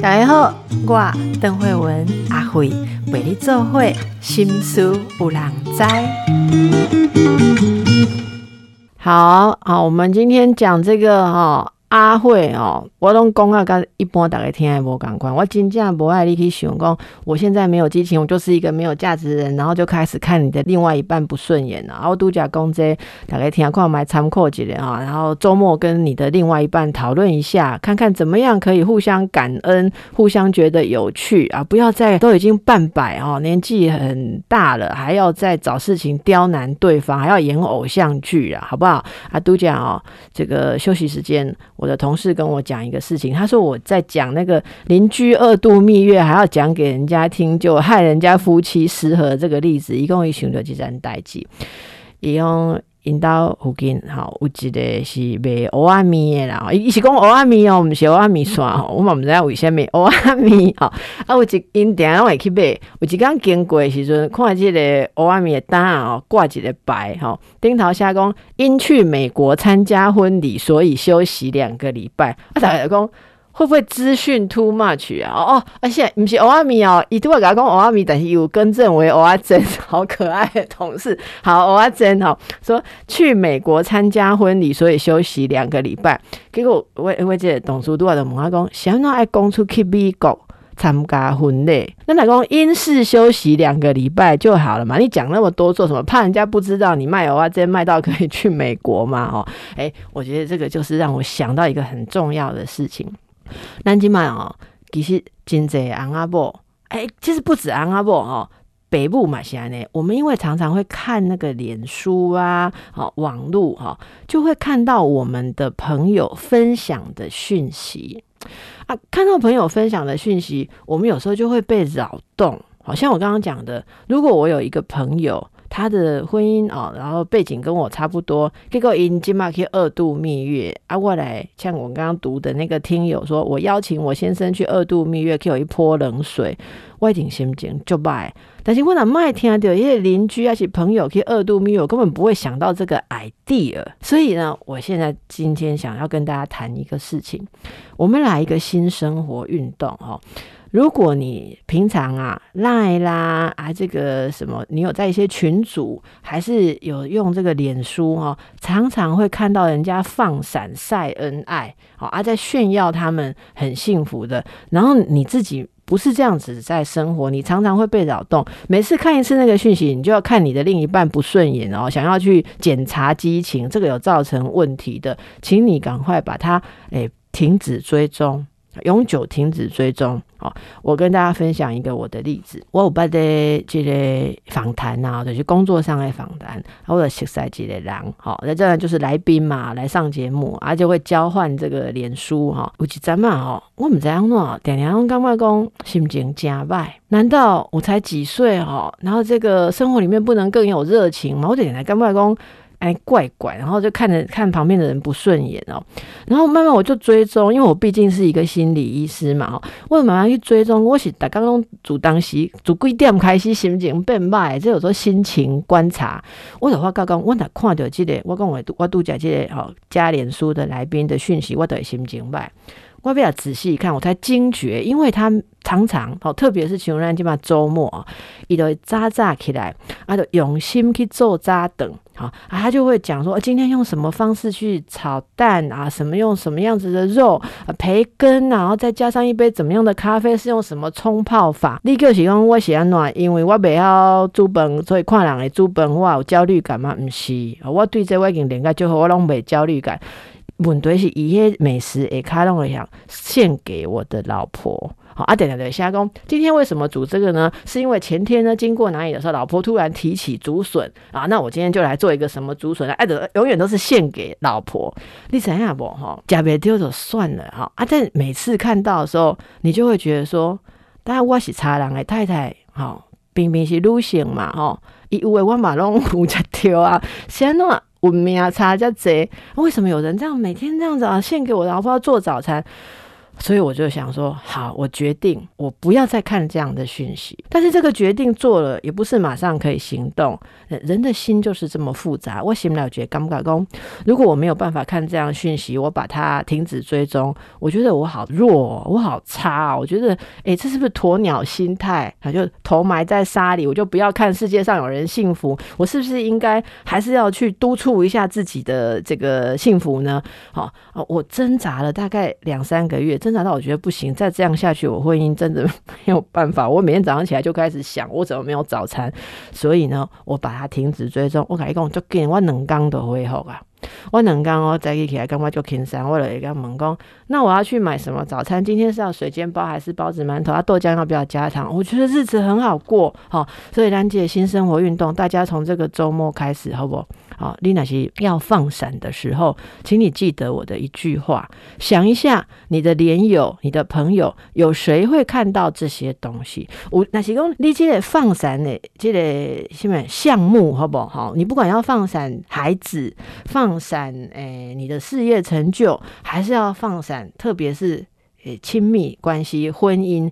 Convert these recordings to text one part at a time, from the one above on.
大家好，我邓慧文阿慧为你做会心思有人知。好好，我们今天讲这个哈。阿慧哦，我拢讲啊，跟一般大家听还无共款。我真正无爱你去想讲，我现在没有激情，我就是一个没有价值的人，然后就开始看你的另外一半不顺眼了。然后度假公这大家听下看买参考几点啊，然后周末跟你的另外一半讨论一下，看看怎么样可以互相感恩，互相觉得有趣啊！不要再都已经半百哦，年纪很大了，还要再找事情刁难对方，还要演偶像剧啊，好不好？啊，度假哦，这个休息时间。我的同事跟我讲一个事情，他说我在讲那个邻居二度蜜月，还要讲给人家听，就害人家夫妻失和这个例子，一共一想到几件代志，伊用。引导附近吼，有一个是卖蚵仔面的啦，伊是讲蚵仔面哦，毋是蚵仔面线吼，我嘛毋知影为虾米蚵仔面吼，啊有一因定拢会去买，有一工经过时阵，看即个蚵仔面的单哦，挂一个牌吼，顶头写讲因去美国参加婚礼，所以休息两个礼拜，啊大家讲。会不会资讯 too much 啊？哦，而且不是欧阿米哦，伊都会甲讲欧阿米，但是有更正为欧阿珍，好可爱的同事。好，欧阿珍哦，说去美国参加婚礼，所以休息两个礼拜。结果我我这董事都在问阿公，想要爱公出去美国参加婚礼，那老公因事休息两个礼拜就好了嘛？你讲那么多做什么？怕人家不知道你卖欧阿珍卖到可以去美国嘛？哦，哎，我觉得这个就是让我想到一个很重要的事情。南京嘛哦，其实真济昂阿伯，哎，其实不止昂阿伯哦，北部嘛是安呢。我们因为常常会看那个脸书啊，哦，网络哈，就会看到我们的朋友分享的讯息啊，看到朋友分享的讯息，我们有时候就会被扰动。好像我刚刚讲的，如果我有一个朋友。他的婚姻哦，然后背景跟我差不多，结果因今嘛去二度蜜月啊，我来像我刚刚读的那个听友说，我邀请我先生去二度蜜月，给我一泼冷水，我一定心情就败。但是我哪卖听到一些邻居啊是朋友去二度蜜月，我根本不会想到这个 idea。所以呢，我现在今天想要跟大家谈一个事情，我们来一个新生活运动哦。如果你平常啊赖啦啊这个什么，你有在一些群组，还是有用这个脸书哈，常常会看到人家放闪晒恩爱，好啊在炫耀他们很幸福的，然后你自己不是这样子在生活，你常常会被扰动。每次看一次那个讯息，你就要看你的另一半不顺眼哦，想要去检查激情，这个有造成问题的，请你赶快把它诶停止追踪。永久停止追踪。好，我跟大家分享一个我的例子。我有办的这个访谈啊，就是工作上的访谈，或者熟悉几个人。好，那这样就是来宾嘛，来上节目，而且会交换这个脸书哈。有一阵嘛，哈，我们这样弄，点点刚外公心情加败。难道我才几岁哈？然后这个生活里面不能更有热情吗？我点来刚外公。哎，怪怪，然后就看着看旁边的人不顺眼哦，然后慢慢我就追踪，因为我毕竟是一个心理医师嘛，哈，我慢慢去追踪，我是大刚刚主当时主几点开始心情变坏，这有时候心情观察，我的话刚刚我哪看到这个，我讲我我度假这个哈加脸书的来宾的讯息，我都会心情坏。我比较仔细一看，我才惊觉，因为他常常哦，特别是情人节嘛，周末啊，伊都扎扎起来，啊，就用心去做扎等，好啊，他就会讲说，今天用什么方式去炒蛋啊，什么用什么样子的肉，培根，然后再加上一杯怎么样的咖啡，是用什么冲泡法？你就是讲我喜欢暖，因为我未晓煮饭，所以看人的煮饭，我有焦虑感吗？唔是，我对这我已经练个就好，我拢没焦虑感。问题是一些美食，诶，卡拢会想献给我的老婆。好，啊，等等等，夏公，今天为什么煮这个呢？是因为前天呢，经过哪里的时候，老婆突然提起竹笋啊，那我今天就来做一个什么竹笋？哎，的永远都是献给老婆。你怎样不哈？假别丢就算了哈。啊，但每次看到的时候，你就会觉得说，当然我是差人的太太，哈，明明是女性嘛，哈，以为我嘛拢有在丢啊，先弄。文明啊，差叫贼！为什么有人这样每天这样子啊？献给我，老婆要做早餐所以我就想说，好，我决定我不要再看这样的讯息。但是这个决定做了，也不是马上可以行动。人的心就是这么复杂。我醒了觉得，不敢讲，如果我没有办法看这样讯息，我把它停止追踪，我觉得我好弱，哦我好差。哦我觉得，哎，这是不是鸵鸟心态？他就头埋在沙里，我就不要看世界上有人幸福。我是不是应该还是要去督促一下自己的这个幸福呢？好啊，我挣扎了大概两三个月。挣扎到我觉得不行，再这样下去，我婚姻真的 没有办法。我每天早上起来就开始想，我怎么没有早餐？所以呢，我把它停止追踪。我跟你讲，就给我两刚的恢复啊。我两缸哦，再起来，干嘛就轻松？我了一个问讲，那我要去买什么早餐？今天是要水煎包还是包子馒头？啊，豆浆要不要加糖？我觉得日子很好过，好，所以兰姐新生活运动，大家从这个周末开始，好不？好，丽娜西要放闪的时候，请你记得我的一句话，想一下你的连友、你的朋友，有谁会看到这些东西？我那是讲你这个放闪的这个什么项目，好不好？你不管要放闪孩子，放散诶你的事业成就，还是要放散，特别是诶亲密关系、婚姻，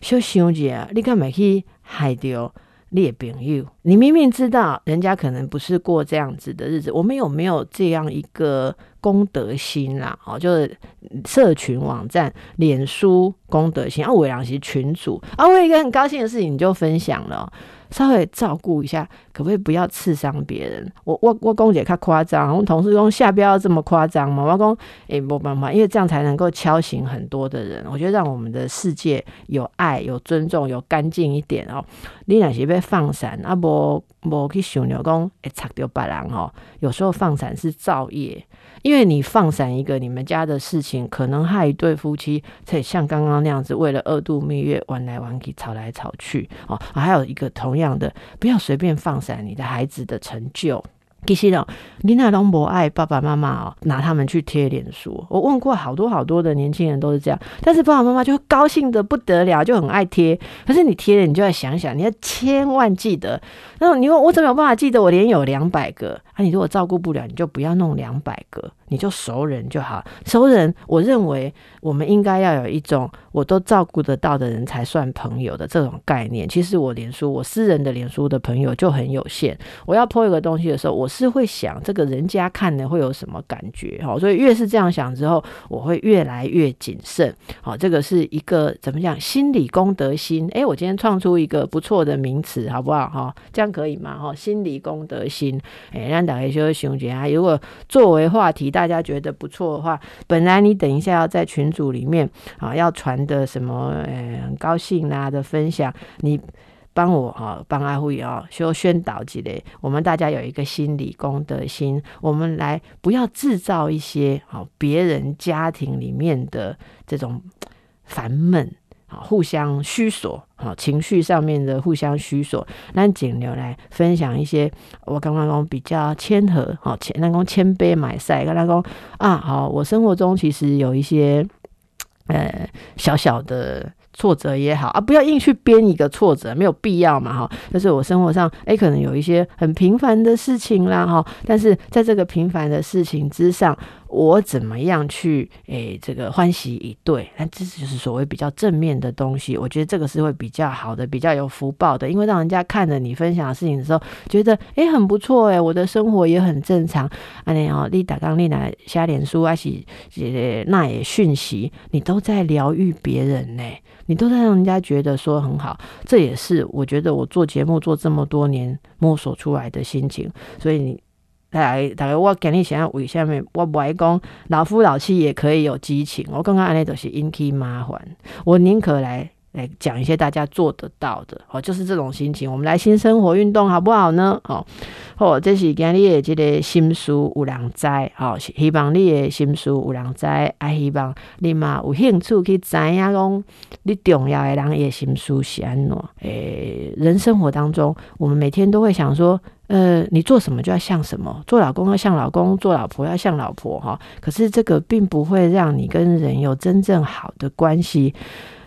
小想一下，你干嘛去害掉？列朋友，你明明知道人家可能不是过这样子的日子，我们有没有这样一个功德心啦？哦，就是社群网站、脸书功德心啊，伟良是群主啊，我有一个很高兴的事情，你就分享了。稍微照顾一下，可不可以不要刺伤别人？我我我公姐太夸张，我同事说下标要这么夸张吗？我公诶，没办法，因为这样才能够敲醒很多的人。我觉得让我们的世界有爱、有尊重、有干净一点哦。你那些被放闪啊，无无去想了讲会擦掉别人哦。有时候放闪是造业。因为你放散一个你们家的事情，可能害一对夫妻，才像刚刚那样子，为了二度蜜月玩来玩去，吵来吵去哦。还有一个同样的，不要随便放散你的孩子的成就。其实哦，你那龙博爱爸爸妈妈哦，拿他们去贴脸书。我问过好多好多的年轻人都是这样，但是爸爸妈妈就会高兴的不得了，就很爱贴。可是你贴了，你就要想想，你要千万记得。那你问我怎么有办法记得？我连有两百个啊！你如果照顾不了，你就不要弄两百个。你就熟人就好，熟人，我认为我们应该要有一种我都照顾得到的人才算朋友的这种概念。其实我脸书，我私人的脸书的朋友就很有限。我要 po 一个东西的时候，我是会想这个人家看的会有什么感觉，好，所以越是这样想之后，我会越来越谨慎。好，这个是一个怎么讲？心理公德心。诶，我今天创出一个不错的名词，好不好？哈，这样可以吗？哈，心理公德心。诶，让大家休息熊姐啊，如果作为话题。大家觉得不错的话，本来你等一下要在群组里面啊，要传的什么呃很高兴啊的分享，你帮我哈帮阿慧啊修宣导之类，我们大家有一个心理公德心，我们来不要制造一些好别人家庭里面的这种烦闷。好，互相虚索，好情绪上面的互相虚索，那仅留来分享一些我刚刚讲比较谦和，好谦那讲谦卑买赛，跟他讲啊，好，我生活中其实有一些呃小小的。挫折也好啊，不要硬去编一个挫折，没有必要嘛哈。就是我生活上哎，可能有一些很平凡的事情啦哈，但是在这个平凡的事情之上，我怎么样去诶这个欢喜以对？那这就是所谓比较正面的东西。我觉得这个是会比较好的，比较有福报的，因为让人家看着你分享的事情的时候，觉得诶很不错哎，我的生活也很正常。啊你哦，你打刚你来瞎脸书啊，是那也讯息，你都在疗愈别人呢。你都在让人家觉得说很好，这也是我觉得我做节目做这么多年摸索出来的心情。所以你大概，大概我给你想要为下面，我不爱讲老夫老妻也可以有激情。我刚刚安尼都是引起麻烦，我宁可来。来讲一些大家做得到的，哦，就是这种心情。我们来新生活运动好不好呢？哦，哦，这是今日的这个心书有人知，哦，希望你的心书有人知，啊，希望你嘛有兴趣去知影讲你重要的人也心书是安怎？诶，人生活当中，我们每天都会想说，呃，你做什么就要像什么，做老公要像老公，做老婆要像老婆，哈。可是这个并不会让你跟人有真正好的关系。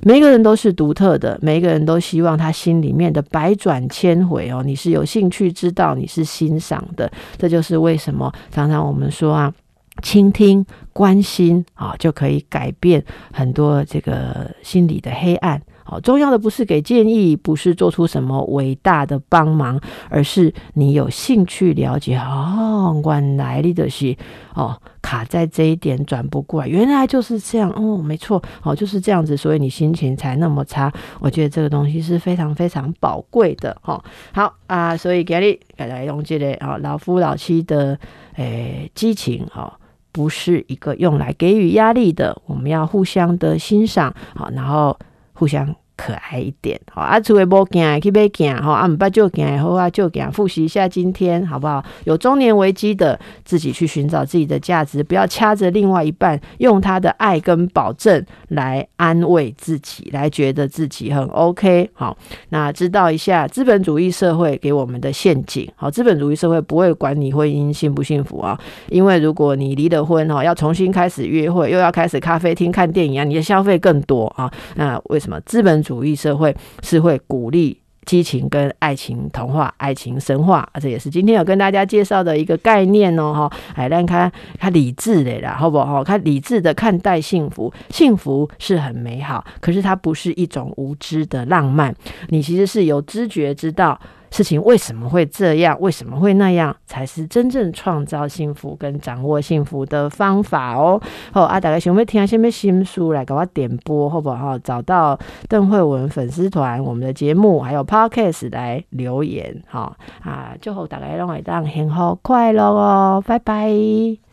每一个人都是独特的，每一个人都希望他心里面的百转千回哦，你是有兴趣知道，你是欣赏的，这就是为什么常常我们说啊，倾听、关心啊，就可以改变很多这个心理的黑暗。哦，重要的不是给建议，不是做出什么伟大的帮忙，而是你有兴趣了解。哦，原来你的是哦，卡在这一点转不过来，原来就是这样。哦，没错，哦，就是这样子，所以你心情才那么差。我觉得这个东西是非常非常宝贵的。哈，好啊，所以给你给大家用这个啊，老夫老妻的诶激情哈。不是一个用来给予压力的，我们要互相的欣赏，好，然后互相。可爱一点，好啊！除非无行去买行，好啊！唔捌就行，好啊就行，复习一下今天好不好？有中年危机的，自己去寻找自己的价值，不要掐着另外一半，用他的爱跟保证来安慰自己，来觉得自己很 OK。好，那知道一下资本主义社会给我们的陷阱。好，资本主义社会不会管你婚姻幸不幸福啊，因为如果你离了婚哈，要重新开始约会，又要开始咖啡厅看电影啊，你的消费更多啊。那为什么资本？主义社会是会鼓励激情跟爱情童话、爱情神话，这也是今天有跟大家介绍的一个概念哦，哈，哎让他他理智的啦，好不好？他理智的看待幸福，幸福是很美好，可是它不是一种无知的浪漫，你其实是有知觉知道。事情为什么会这样？为什么会那样？才是真正创造幸福跟掌握幸福的方法哦。好，啊，大家想要听下面新书来给我点播，好不好？找到邓慧文粉丝团，我们的节目还有 podcast 来留言，好啊，最后大家拢会当幸福快乐哦，拜拜。